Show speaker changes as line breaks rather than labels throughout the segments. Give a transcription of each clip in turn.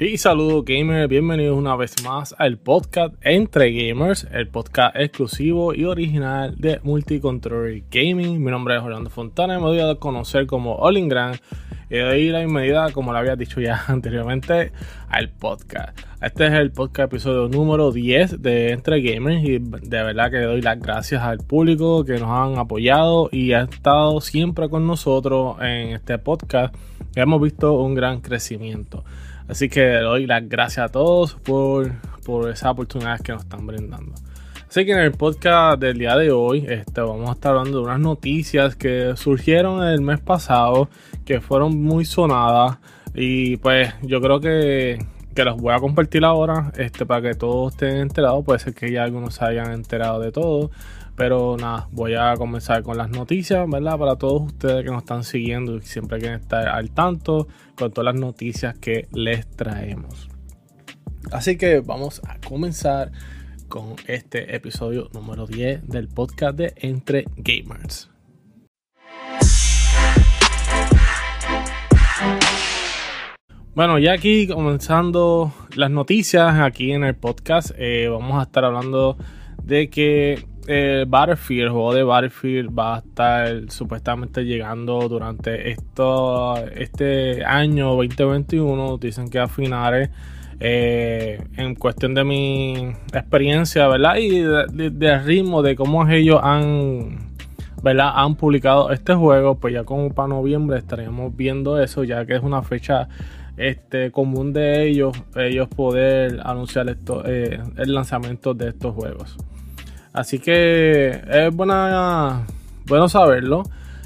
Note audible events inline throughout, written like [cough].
Y saludos gamers, bienvenidos una vez más al podcast Entre Gamers, el podcast exclusivo y original de Multicontroller Gaming. Mi nombre es Orlando Fontana y me voy a conocer como Olingran y doy la bienvenida, como lo había dicho ya [laughs] anteriormente, al podcast. Este es el podcast episodio número 10 de Entre Gamers y de verdad que doy las gracias al público que nos han apoyado y ha estado siempre con nosotros en este podcast. Hemos visto un gran crecimiento. Así que doy las gracias a todos por, por esas oportunidades que nos están brindando. Así que en el podcast del día de hoy este, vamos a estar hablando de unas noticias que surgieron el mes pasado, que fueron muy sonadas y pues yo creo que, que los voy a compartir ahora este, para que todos estén enterados. Puede ser que ya algunos se hayan enterado de todo. Pero nada, voy a comenzar con las noticias, ¿verdad? Para todos ustedes que nos están siguiendo y siempre quieren estar al tanto con todas las noticias que les traemos. Así que vamos a comenzar con este episodio número 10 del podcast de Entre Gamers. Bueno, ya aquí comenzando las noticias aquí en el podcast, eh, vamos a estar hablando de que el Battlefield, el juego de Battlefield va a estar supuestamente llegando durante esto, este año 2021. Dicen que a finales. Eh, en cuestión de mi experiencia, ¿verdad? Y del ritmo de cómo ellos han, ¿verdad? Han publicado este juego, pues ya como para noviembre estaríamos viendo eso, ya que es una fecha este, común de ellos, ellos poder anunciar esto, eh, el lanzamiento de estos juegos. Así que es buena, bueno saberlo.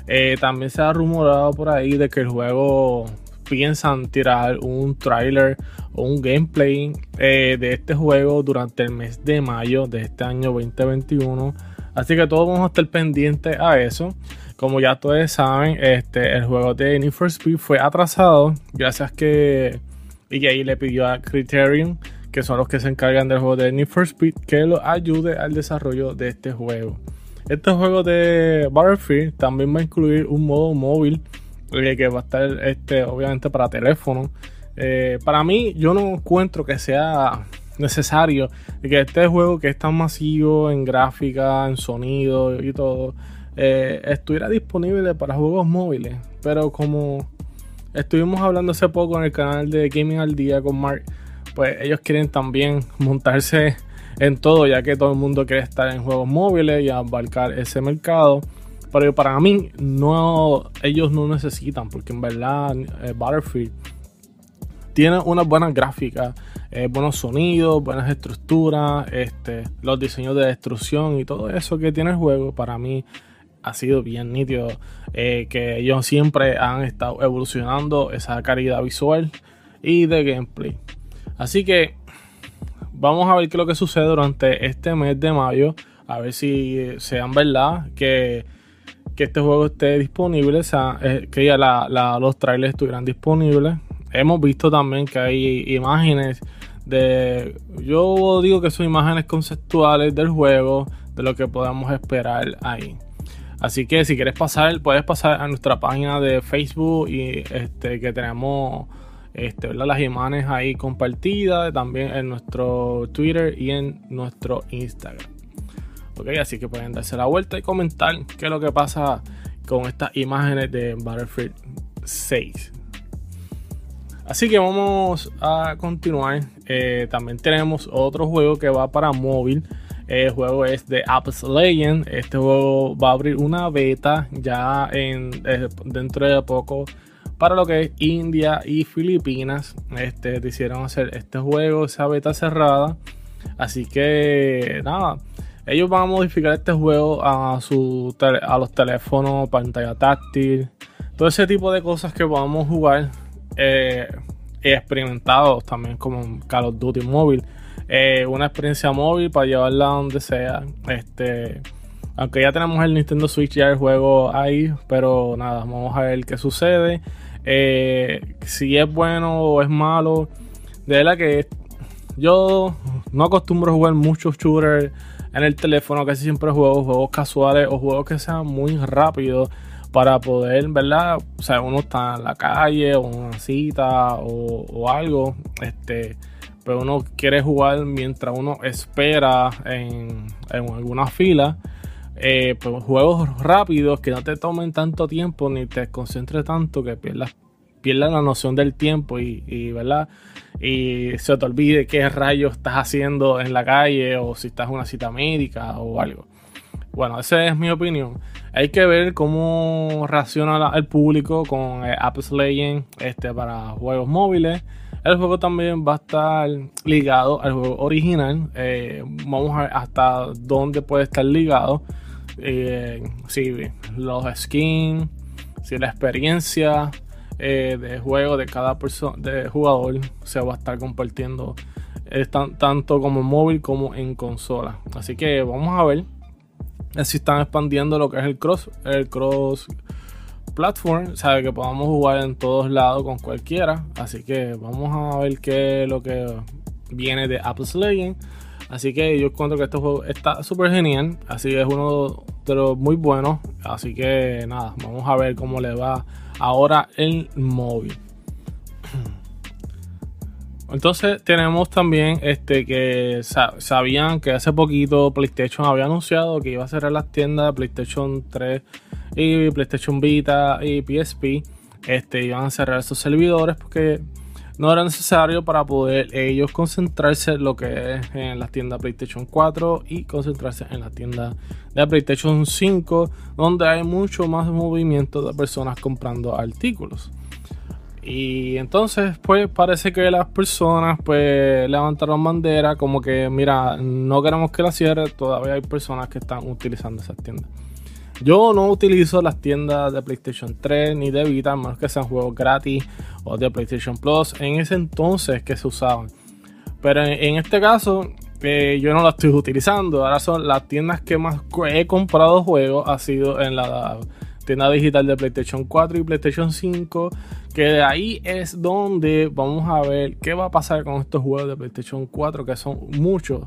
Eh, también se ha rumorado por ahí de que el juego piensan tirar un trailer o un gameplay eh, de este juego durante el mes de mayo de este año 2021. Así que todos vamos a estar pendientes a eso. Como ya todos saben, este, el juego de Need for Speed fue atrasado gracias que EA le pidió a Criterion que son los que se encargan del juego de Need for Speed, que lo ayude al desarrollo de este juego. Este juego de Battlefield también va a incluir un modo móvil eh, que va a estar este, obviamente para teléfono. Eh, para mí, yo no encuentro que sea necesario que este juego que es tan masivo en gráfica, en sonido y todo, eh, estuviera disponible para juegos móviles. Pero como estuvimos hablando hace poco en el canal de Gaming al Día con Mark, pues ellos quieren también montarse en todo, ya que todo el mundo quiere estar en juegos móviles y abarcar ese mercado. Pero para mí, no, ellos no necesitan, porque en verdad eh, Battlefield tiene una buena gráfica, eh, buenos sonidos, buenas estructuras, este, los diseños de destrucción y todo eso que tiene el juego, para mí ha sido bien nítido. Eh, que ellos siempre han estado evolucionando esa calidad visual y de gameplay. Así que vamos a ver qué es lo que sucede durante este mes de mayo. A ver si sean verdad que, este juego esté disponible, o sea, eh, que ya los trailers estuvieran disponibles. Hemos visto también que hay imágenes de. Yo digo que son imágenes conceptuales del juego, de lo que podemos esperar ahí. Así que si quieres pasar, puedes pasar a nuestra página de Facebook y este que tenemos este, las imágenes ahí compartidas también en nuestro Twitter y en nuestro Instagram. Ok, así que pueden darse la vuelta y comentar qué es lo que pasa con estas imágenes de Battlefield 6. Así que vamos a continuar. Eh, también tenemos otro juego que va para móvil. El juego es de Apps Legend. Este juego va a abrir una beta ya en, eh, dentro de poco para lo que es India y Filipinas. Este, hacer este juego, esa beta cerrada. Así que nada, ellos van a modificar este juego a, su a los teléfonos, pantalla táctil, todo ese tipo de cosas que podamos jugar. Eh, experimentados también como Call of Duty móvil. Eh, una experiencia móvil para llevarla donde sea. Este, aunque ya tenemos el Nintendo Switch, ya el juego ahí, pero nada, vamos a ver qué sucede. Eh, si es bueno o es malo. De verdad que yo no acostumbro jugar muchos shooters en el teléfono, casi siempre juego juegos casuales o juegos que sean muy rápidos. para poder, ¿verdad? O sea, uno está en la calle o una cita o, algo, este, pero uno quiere jugar mientras uno espera en, alguna fila. Eh, pues juegos rápidos que no te tomen tanto tiempo ni te concentres tanto que pierdas, pierdas la noción del tiempo y, ¿verdad? y se te olvide qué rayos estás haciendo en la calle o si estás en una cita médica o algo. Bueno, esa es mi opinión. Hay que ver cómo reacciona el público con eh, Apps Legends este, para juegos móviles. El juego también va a estar ligado al juego original. Eh, vamos a ver hasta dónde puede estar ligado. Eh, si los skins, si la experiencia de juego de cada persona, de jugador, se va a estar compartiendo tanto como móvil como en consola. Así que vamos a ver Así están expandiendo lo que es el cross, el cross platform, sabe que podamos jugar en todos lados con cualquiera. Así que vamos a ver qué es lo que viene de Apple Legends. Así que yo encuentro que este juego está súper genial. Así que es uno de los muy buenos. Así que nada, vamos a ver cómo le va ahora el móvil. [clears throat] Entonces tenemos también este que sabían que hace poquito PlayStation había anunciado que iba a cerrar las tiendas PlayStation 3 y PlayStation Vita y PSP. Este, iban a cerrar esos servidores porque no era necesario para poder ellos concentrarse en lo que es en las tiendas PlayStation 4 y concentrarse en la tienda de PlayStation 5 donde hay mucho más movimiento de personas comprando artículos. Y entonces, pues parece que las personas pues levantaron bandera como que, mira, no queremos que la cierre, todavía hay personas que están utilizando esas tiendas. Yo no utilizo las tiendas de PlayStation 3 ni de Vita, a menos que sean juegos gratis o de PlayStation Plus. En ese entonces que se usaban. Pero en, este caso, eh, yo no las estoy utilizando. Ahora son las tiendas que más he comprado juegos. Ha sido en la tienda digital de PlayStation 4 y PlayStation 5 que de ahí es donde vamos a ver qué va a pasar con estos juegos de PlayStation 4 que son muchos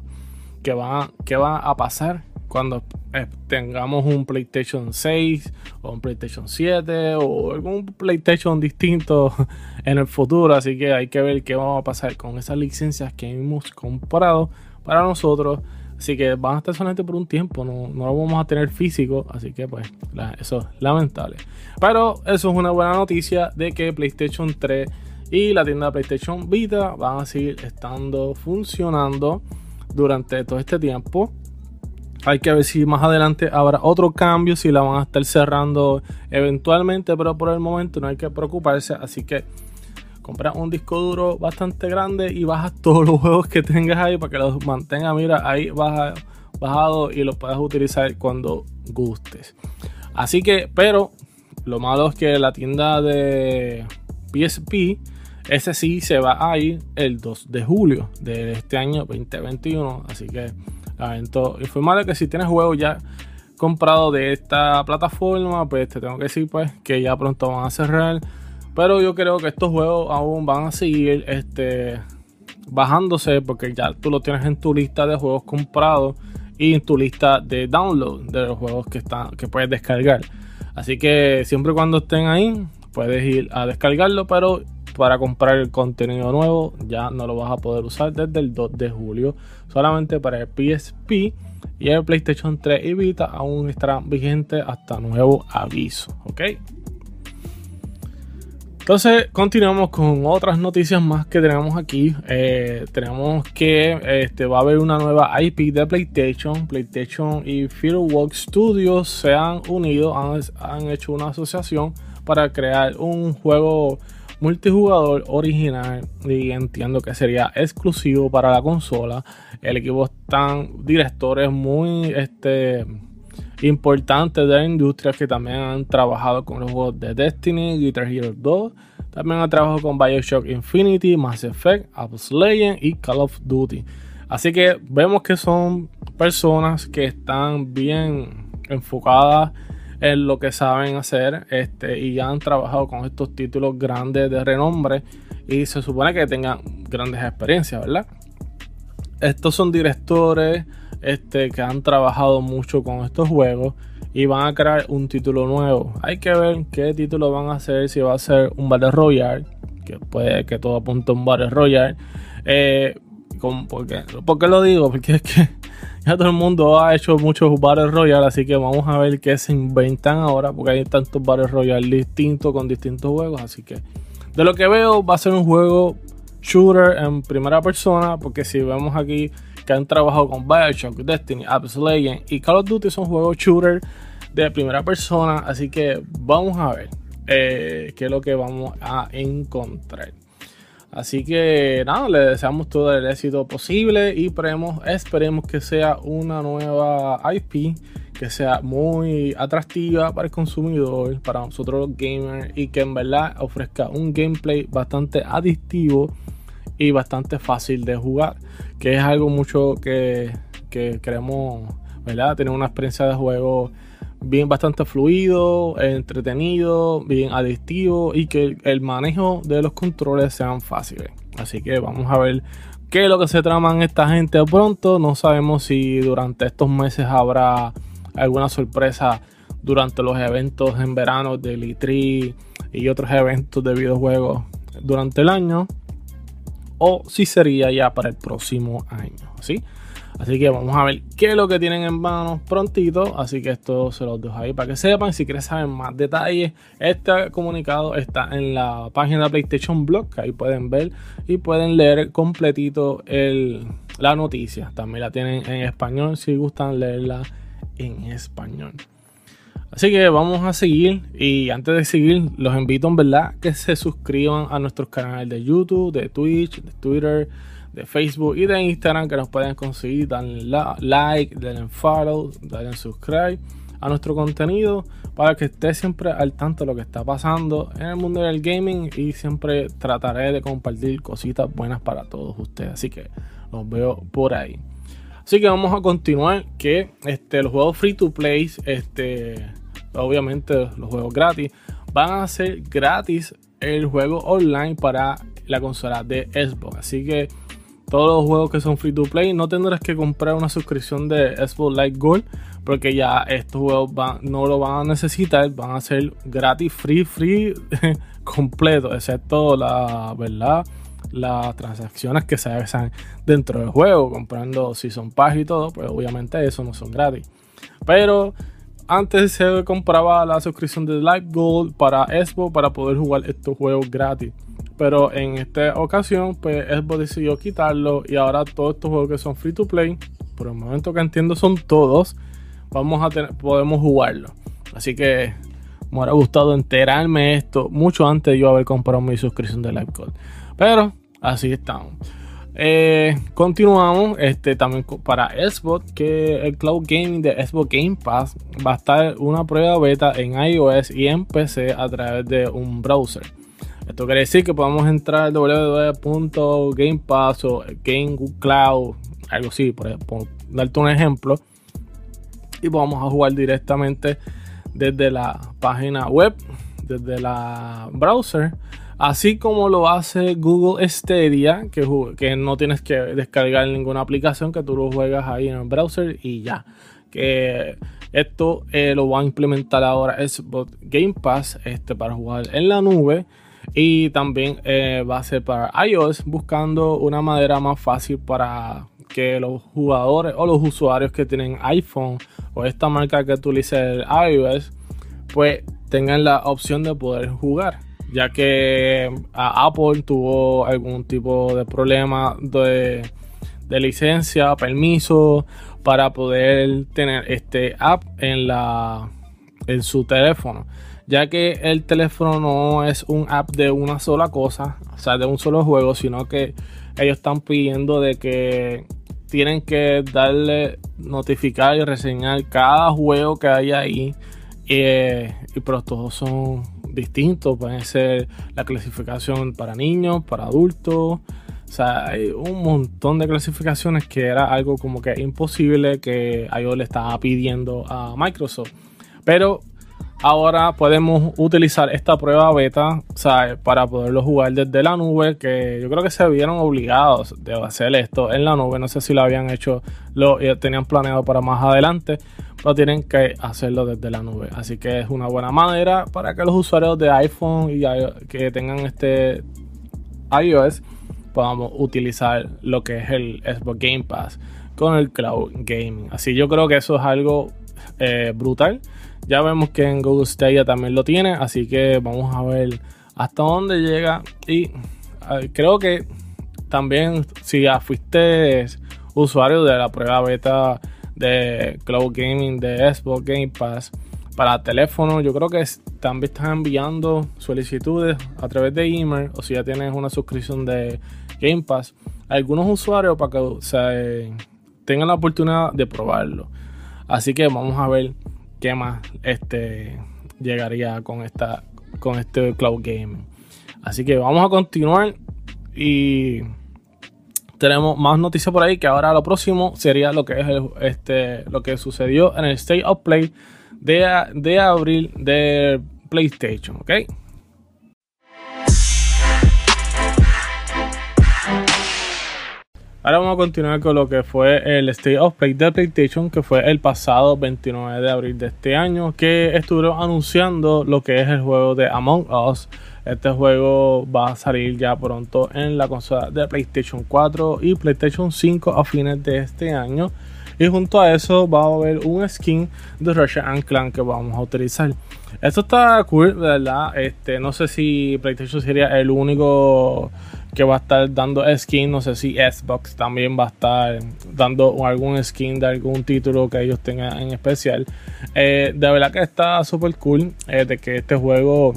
que van que va a pasar cuando eh, tengamos un PlayStation 6 o un PlayStation 7 o algún PlayStation distinto [laughs] en el futuro así que hay que ver qué va a pasar con esas licencias que hemos comprado para nosotros Así que van a estar solamente por un tiempo, no, lo vamos a tener físico, así que pues eso es lamentable. Pero eso es una buena noticia de que PlayStation 3 y la tienda PlayStation Vita van a seguir estando funcionando durante todo este tiempo. Hay que ver si más adelante habrá otro cambio, si la van a estar cerrando eventualmente, pero por el momento no hay que preocuparse, así que compras un disco duro bastante grande y bajas [laughs] todos los juegos que tengas ahí para que los mantenga, mira, ahí bajado y los puedas utilizar cuando gustes. Así que, pero lo malo es que la tienda de PSP, ese sí se va a ir el 2 de julio de este año 2021. Así que lamento informarle que si tienes juegos ya comprado de esta plataforma, pues te tengo que decir pues que ya pronto van a cerrar pero yo creo que estos juegos aún van a seguir este, bajándose porque ya tú lo tienes en tu lista de juegos comprados y en tu lista de download de los juegos que, están, que puedes descargar. Así que siempre cuando estén ahí, puedes ir a descargarlo, pero para comprar el contenido nuevo ya no lo vas a poder usar desde el 2 de julio. Solamente para el PSP y el PlayStation 3 y Vita aún estarán vigentes hasta nuevo aviso. ¿Ok? Entonces, continuamos con otras noticias más que tenemos aquí. Eh, tenemos que este, va a haber una nueva IP de PlayStation. PlayStation y Fieldwork Studios se han unido, han hecho una asociación para crear un juego multijugador original y entiendo que sería exclusivo para la consola. El equipo están directores muy este, importantes de la industria que también han trabajado con los juegos de Destiny, Guitar Hero 2. También han trabajado con Bioshock Infinity, Mass Effect, Apple's Legends y Call of Duty. Así que vemos que son personas que están bien enfocadas en lo que saben hacer este, y han trabajado con estos títulos grandes de renombre y se supone que tengan grandes experiencias, ¿verdad? Estos son directores este, que han trabajado mucho con estos juegos y van a crear un título nuevo. Hay que ver qué título van a hacer, si va a ser un Battle Royale, que puede que todo apunte a un Battle Royale. Eh, ¿por, qué? lo digo? [laughs] Porque es que ya todo el mundo ha hecho muchos Battle Royale, así que vamos a ver qué se inventan ahora, porque hay tantos Battle Royale distintos con distintos juegos, así que de lo que veo va a ser un juego shooter en primera persona, porque si vemos aquí que han trabajado con Bioshock, Destiny, Apex Legends y Call of Duty son juegos shooter de primera persona, así que vamos a ver eh, qué es lo que vamos a encontrar. Así que nada, le deseamos todo el éxito posible y esperemos, esperemos que sea una nueva IP que sea muy atractiva para el consumidor, para nosotros los gamers y que en verdad ofrezca un gameplay bastante adictivo y bastante fácil de jugar, que es algo mucho que, que queremos, ¿verdad? Tener una experiencia de juego bien bastante fluido, entretenido, bien adictivo y que el manejo de los controles sean fáciles. Así que vamos a ver qué es lo que se traman esta gente pronto. No sabemos si durante estos meses habrá alguna sorpresa durante los eventos en verano de Litri y otros eventos de videojuegos durante el año o si sería ya para el próximo año. ¿sí? Así que vamos a ver qué es lo que tienen en manos prontito. Así que esto se los dejo ahí para que sepan. Si quieren saber más detalles, este comunicado está en la página de PlayStation Blog. Que ahí pueden ver y pueden leer completito la noticia. También la tienen en español si gustan leerla en español. Así que vamos a seguir y antes de seguir los invito en verdad que se suscriban a nuestros canales de YouTube, de Twitch, de Twitter, de Facebook y de Instagram que nos pueden conseguir. Denle like, denle follow, denle subscribe a nuestro contenido para que esté siempre al tanto de lo que está pasando en el mundo del gaming y siempre trataré de compartir cositas buenas para todos ustedes. Así que los veo por ahí. Así que vamos a continuar que este, los juegos free to play, este, obviamente los juegos gratis, van a ser gratis el juego online para la consola de Xbox. Así que todos los juegos que son free to play no tendrás que comprar una suscripción de Xbox Live Gold porque ya estos juegos no lo van a necesitar, van a ser gratis, free, free, [laughs] completo, excepto la las transacciones que se hacen dentro del juego, comprando Season Pass y todo, pues obviamente eso no son gratis. Pero antes se compraba la suscripción de Live Gold para Xbox para poder jugar estos juegos gratis. Pero en esta ocasión, pues Xbox decidió quitarlo y ahora todos estos juegos que son free to play, por el momento que entiendo son todos, podemos jugarlo. Así que me hubiera gustado enterarme esto mucho antes de yo haber comprado mi suscripción de Live. Pero así estamos. Eh, continuamos este, también para Xbox, que el cloud gaming de Xbox Game Pass va a estar una prueba beta en iOS y en PC a través de un browser. Esto quiere decir que podemos entrar a www.gamepass o Game Cloud, algo así, por, por darte un ejemplo, y vamos a jugar directamente desde la página web, desde la browser Así como lo hace Google Stadia, que, que no tienes que descargar ninguna aplicación, que tú lo juegas ahí en el browser y ya. Que esto eh, lo va a implementar ahora Xbox Game Pass este, para jugar en la nube. Y también eh, va a ser para iOS, buscando una manera más fácil para que los jugadores o los usuarios que tienen iPhone o esta marca que utiliza el iOS, pues tengan la opción de poder jugar ya que Apple tuvo algún tipo de problema de, licencia, permiso para poder tener este app en la en su teléfono, ya que el teléfono no es un app de una sola cosa, o sea, de un solo juego, sino que ellos están pidiendo de que tienen que darle notificar y reseñar cada juego que hay ahí eh, y pero todos son distintos. Pueden ser la clasificación para niños, para adultos. O sea, hay un montón de clasificaciones que era algo como que imposible que iOS le estaba pidiendo a Microsoft. Pero ahora podemos utilizar esta prueba beta para poderlo jugar desde la nube, que yo creo que se vieron obligados de hacer esto en la nube. No sé si lo habían hecho, lo tenían planeado para más adelante, pero tienen que hacerlo desde la nube. Así que es una buena manera para que los usuarios de iPhone y que tengan este iOS podamos utilizar lo que es el Xbox Game Pass con el cloud gaming. Así yo creo que eso es algo eh, brutal. Ya vemos que en Google Stadia también lo tiene, así que vamos a ver hasta dónde llega. Y creo que también si ya fuiste usuario de la prueba beta de Cloud Gaming de Xbox Game Pass para teléfono, yo creo que también están enviando solicitudes a través de email o si ya tienes una suscripción de Game Pass algunos usuarios para que tengan la oportunidad de probarlo. Así que vamos a ver qué más este, llegaría con, esta, con este cloud gaming. Así que vamos a continuar y tenemos más noticias por ahí que ahora lo próximo sería lo que es este, lo que sucedió en el State of Play de, de abril de PlayStation, ¿ok? Ahora vamos a continuar con lo que fue el State of Play de PlayStation, que fue el pasado 29 de abril de este año, que estuvieron anunciando lo que es el juego de Among Us. Este juego va a salir ya pronto en la consola de PlayStation 4 y PlayStation 5 a fines de este año. Y junto a eso va a haber un skin de Ratchet Clan que vamos a utilizar. Esto está cool, ¿verdad? Este, no sé si PlayStation sería el único que va a estar dando skin. No sé si Xbox también va a estar dando algún skin de algún título que ellos tengan en especial. Eh, de verdad que está súper cool eh, de que este juego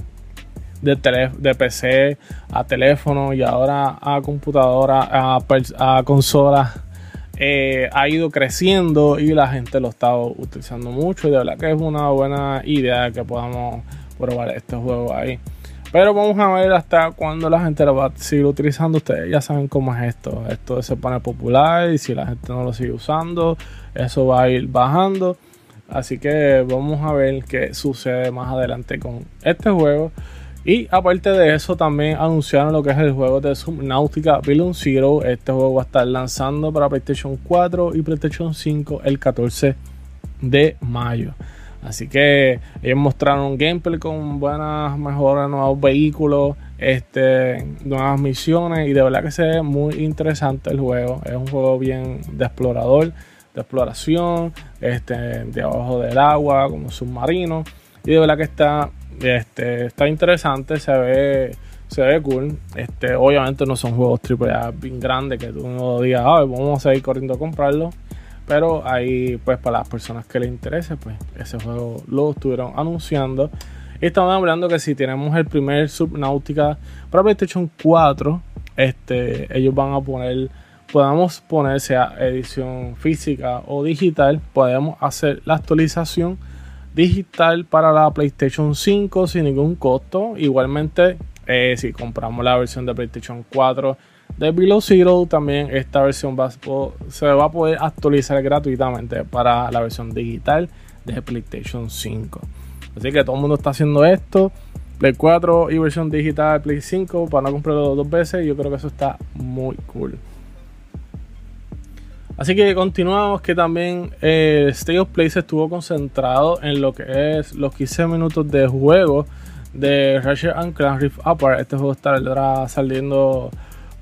de, de PC a teléfono y ahora a computadora, a, a consola. Eh, ha ido creciendo y la gente lo está utilizando mucho de verdad que es una buena idea que podamos probar este juego ahí. Pero vamos a ver hasta cuándo la gente lo va a seguir utilizando. Ustedes ya saben cómo es esto. Esto se pone popular y si la gente no lo sigue usando, eso va a ir bajando. Así que vamos a ver qué sucede más adelante con este juego. Y aparte de eso, también anunciaron lo que es el juego de Subnautica Billion Zero. Este juego va a estar lanzando para PlayStation 4 y PlayStation 5 el 14 de mayo. Así que ellos mostraron un gameplay con buenas mejoras, nuevos vehículos, este, nuevas misiones y de verdad que se ve muy interesante el juego. Es un juego bien de explorador, de exploración, este, de abajo del agua, como submarino. Y de verdad que está, este, está interesante, se ve, se ve cool. Este, obviamente no son juegos AAA bien grandes que tú no digas, vamos a seguir corriendo a comprarlo pero ahí, pues, para las personas que les interese, pues, ese juego lo estuvieron anunciando. Y estamos hablando que si tenemos el primer Subnautica para PlayStation 4, este, ellos van a poner, podamos poner sea edición física o digital, podemos hacer la actualización digital para la PlayStation 5 sin ningún costo. Igualmente, eh, si compramos la versión de PlayStation 4 de Below Zero también esta versión va, se va a poder actualizar gratuitamente para la versión digital de PlayStation 5. Así que todo el mundo está haciendo esto. Play 4 y versión digital Play 5 para no comprarlo dos veces. Yo creo que eso está muy cool. Así que continuamos que también eh, State of Play se estuvo concentrado en lo que es los 15 minutos de juego de Ratchet Clank Rift Apart. Este juego estará saliendo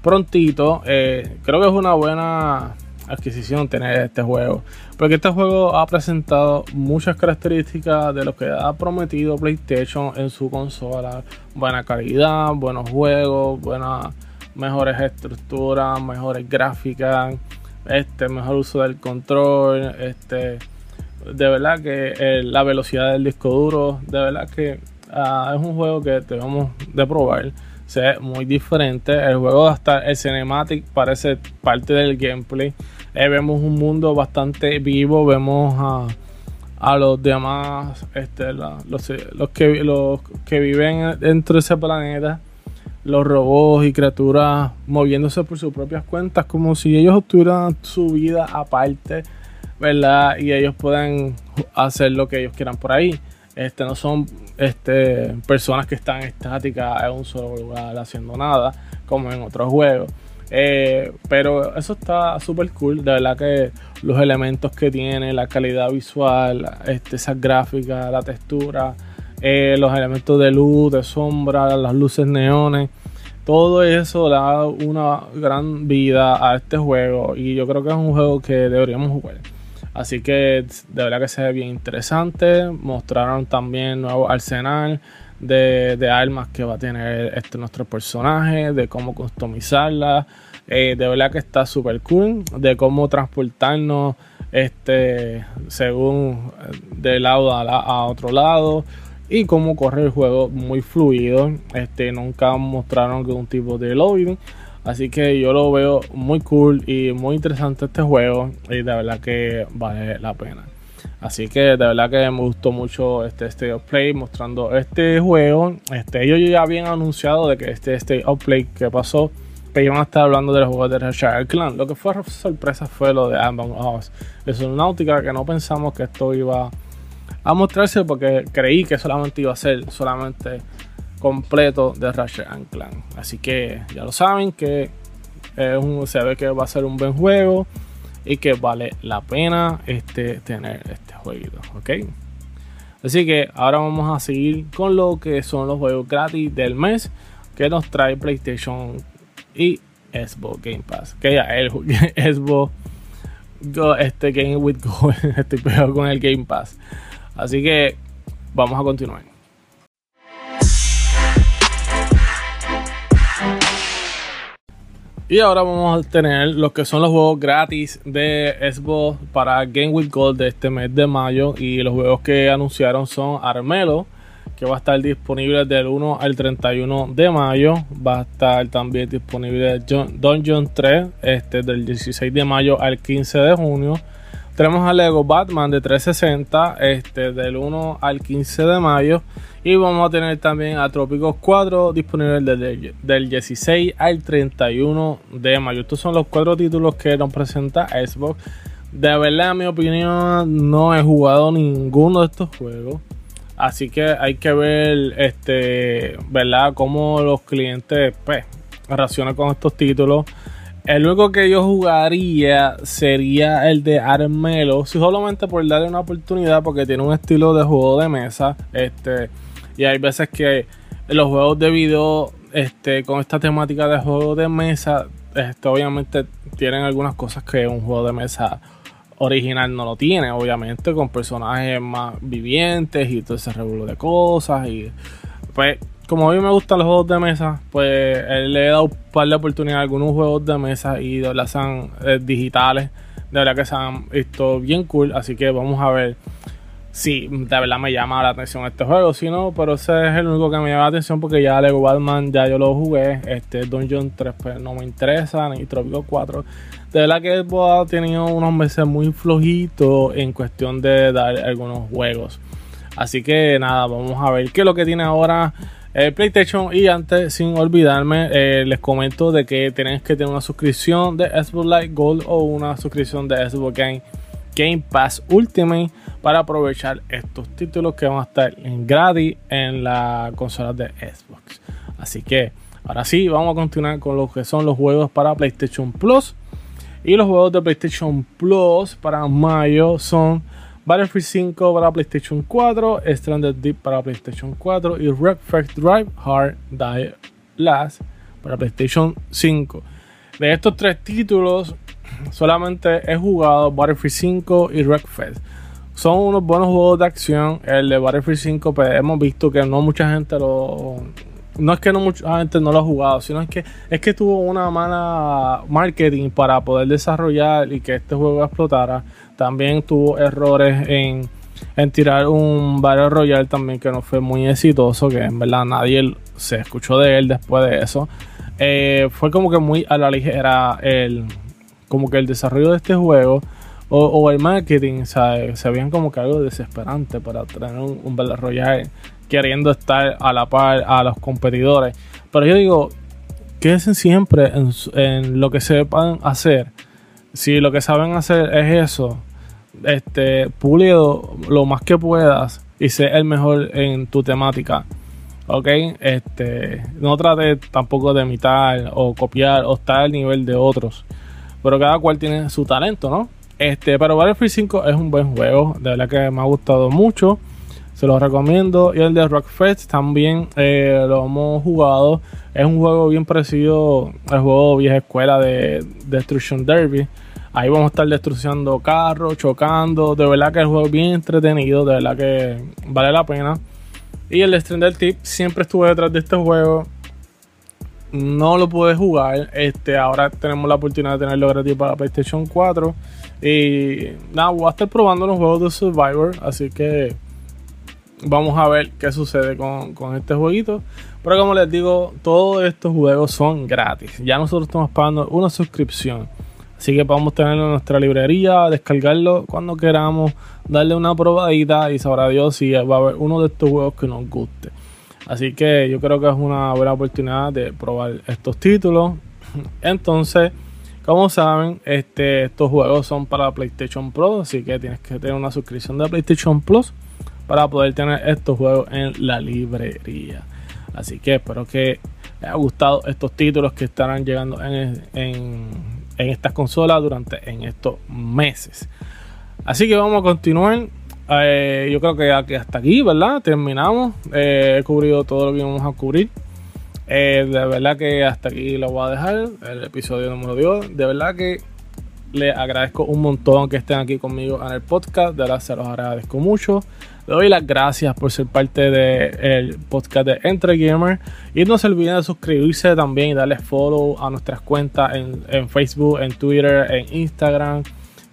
prontito. Eh, creo que es una buena adquisición tener este juego. Porque este juego ha presentado muchas características de lo que ha prometido PlayStation en su consola. Buena calidad, buenos juegos, buenas, mejores estructuras, mejores gráficas, este, mejor uso del control, este, de verdad que eh, la velocidad del disco duro, de verdad que ah, es un juego que debemos de probar se ve muy diferente. El juego hasta el cinematic parece parte del gameplay. Eh, vemos un mundo bastante vivo, vemos a, a los demás, este, los, los, que, los que viven dentro de ese planeta, los robots y criaturas moviéndose por sus propias cuentas, como si ellos tuvieran su vida aparte, ¿verdad? Y ellos pueden hacer lo que ellos quieran por ahí. Este, no son este, personas que están estáticas en un solo lugar haciendo nada, como en otros juegos. Eh, pero eso está súper cool. De verdad que los elementos que tiene, la calidad visual, este, esas gráficas, la textura, eh, los elementos de luz, de sombra, las luces neones. Todo eso da una gran vida a este juego y yo creo que es un juego que deberíamos jugar. Así que de verdad que se ve bien interesante. Mostraron también nuevo arsenal de, armas que va a tener este nuestro personaje, de cómo customizarla. Eh, de verdad que está súper cool. De cómo transportarnos este según de lado a, a, otro lado. Y cómo correr el juego muy fluido. Este, nunca mostraron un tipo de loading. Así que yo lo veo muy cool y muy interesante este juego y de verdad que vale la pena. Así que de verdad que me gustó mucho este State of Play mostrando este juego. Este, ellos ya habían anunciado de que este State of Play que pasó, que iban a estar hablando de los juegos de Rashad Clan. Lo que fue sorpresa fue lo de Among Us. Es una náutica que no pensamos que esto iba a mostrarse porque creí que solamente iba a ser solamente completo de Ratchet Clan. Así que ya lo saben que se ve que va a ser un buen juego y que vale la pena este, tener este jueguito, ¿ok? Así que ahora vamos a seguir con lo que son los juegos gratis del mes que nos trae PlayStation y Xbox Game Pass. Que ya el [laughs] Xbox este Game with Go, [laughs] estoy pegado con el Game Pass. Así que vamos a continuar. Y ahora vamos a tener los que son los juegos gratis de Xbox para Game with Gold de este mes de mayo. Y los juegos que anunciaron son Armelo, que va a estar disponible del 1 al 31 de mayo. Va a estar también disponible Dungeon 3 este, del 16 de mayo al 15 de junio. Tenemos a Lego Batman de 360 este, del 1 al 15 de mayo. Y vamos a tener también a Trópicos 4 disponible del, del 16 al 31 de mayo. Estos son los cuatro títulos que nos presenta Xbox. De verdad, en mi opinión, no he jugado ninguno de estos juegos. Así que hay que ver, este, ¿verdad? Cómo los clientes, pues, reaccionan con estos títulos. El único que yo jugaría sería el de Armelo, solamente por darle una oportunidad, porque tiene un estilo de juego de mesa. Este, y hay veces que los juegos de video, este, con esta temática de juego de mesa, este, obviamente tienen algunas cosas que un juego de mesa original no lo tiene, obviamente, con personajes más vivientes y todo ese revuelo de cosas. Y pues, como a mí me gustan los juegos de mesa, pues le he dado un par de oportunidades a algunos juegos de mesa y de las han eh, digitales. De verdad que se han visto bien cool, así que vamos a ver sí, de verdad me llama la atención este juego. Si no, pero ese es el único que me llama la atención porque ya Lego Batman ya yo lo jugué. Este Dungeon 3 pues, no me interesa, ni Tropico 4. De verdad que ha tenido unos meses muy flojitos en cuestión de dar algunos juegos. Así que nada, vamos a ver qué es lo que tiene ahora el PlayStation. Y antes, sin olvidarme, eh, les comento de que tenéis que tener una suscripción de Xbox Live Gold o una suscripción de Xbox Game Game Pass Ultimate para aprovechar estos títulos que van a estar en gratis en la consola de Xbox. Así que ahora sí, vamos a continuar con lo que son los juegos para PlayStation Plus. Y los juegos de PlayStation Plus para mayo son Battlefield 5 para PlayStation 4, Stranded Deep para PlayStation 4 y Red Drive Hard Die Last para PlayStation 5. De estos tres títulos, solamente he jugado Battlefield 5 y Wreckfest. Son unos buenos juegos de acción. El de Battlefield 5, pues hemos visto que no mucha gente lo. No es que no mucha gente no lo ha jugado, sino es que es que tuvo una mala marketing para poder desarrollar y que este juego explotara. También tuvo errores en, en tirar un Battle Royale también que no fue muy exitoso, que en verdad nadie se escuchó de él después de eso. Eh, fue como que muy a la ligera el, como que el desarrollo de este juego o, el marketing, se veían como que algo desesperante para tener un, un Battle Royale queriendo estar a la par a los competidores. Pero yo digo, quédense siempre en, en lo que sepan hacer. Si lo que saben hacer es eso, este, pulido lo más que puedas y sé el mejor en tu temática. Ok, este, no trate tampoco de imitar o copiar o estar al nivel de otros, pero cada cual tiene su talento, ¿no? Este, pero Battlefield 5 es un buen juego, de verdad que me ha gustado mucho, se lo recomiendo. Y el de Rockfest también eh, lo hemos jugado, es un juego bien parecido al juego vieja escuela de Destruction Derby. Ahí vamos a estar destruyendo carros, chocando. De verdad que el juego es bien entretenido. De verdad que vale la pena. Y el Stranger Tip siempre estuve detrás de este juego. No lo pude jugar. Este, ahora tenemos la oportunidad de tenerlo gratis para PlayStation 4. Y nada, voy a estar probando los juegos de Survivor. Así que vamos a ver qué sucede con, con este jueguito. Pero como les digo, todos estos juegos son gratis. Ya nosotros estamos pagando una suscripción. Así que podemos tenerlo en nuestra librería, descargarlo cuando queramos, darle una probadita y sabrá Dios si va a haber uno de estos juegos que nos guste. Así que yo creo que es una buena oportunidad de probar estos títulos. Entonces, como saben, este, estos juegos son para PlayStation Pro, así que tienes que tener una suscripción de PlayStation Plus para poder tener estos juegos en la librería. Así que espero que les haya gustado estos títulos que estarán llegando en, en estas consolas durante en estos meses. Así que vamos a continuar. Eh, yo creo que hasta aquí, ¿verdad? Terminamos. Eh, he cubrido todo lo que íbamos a cubrir. Eh, de verdad que hasta aquí lo voy a dejar. El episodio número 10. De verdad que les agradezco un montón que estén aquí conmigo en el podcast. De verdad se los agradezco mucho. Le doy las gracias por ser parte del podcast de Entre Gamer. Y no se olviden de suscribirse también y darle follow a nuestras cuentas en, Facebook, en Twitter, en Instagram,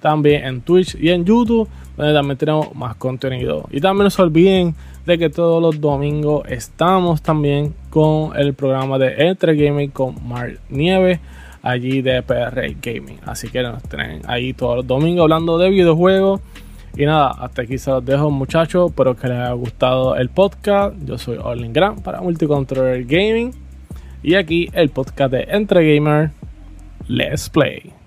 también en Twitch y en YouTube, donde también tenemos más contenido. Y también no se olviden de que todos los domingos estamos también con el programa de Entre Gaming con Mark Nieves allí de PR Gaming. Así que nos tienen ahí todos los domingos hablando de videojuegos. Y nada, hasta aquí se los dejo muchachos. Espero que les haya gustado el podcast. Yo soy Orlin Grant para Multicontroller Gaming. Y aquí el podcast de Entre Gamer. Let's Play.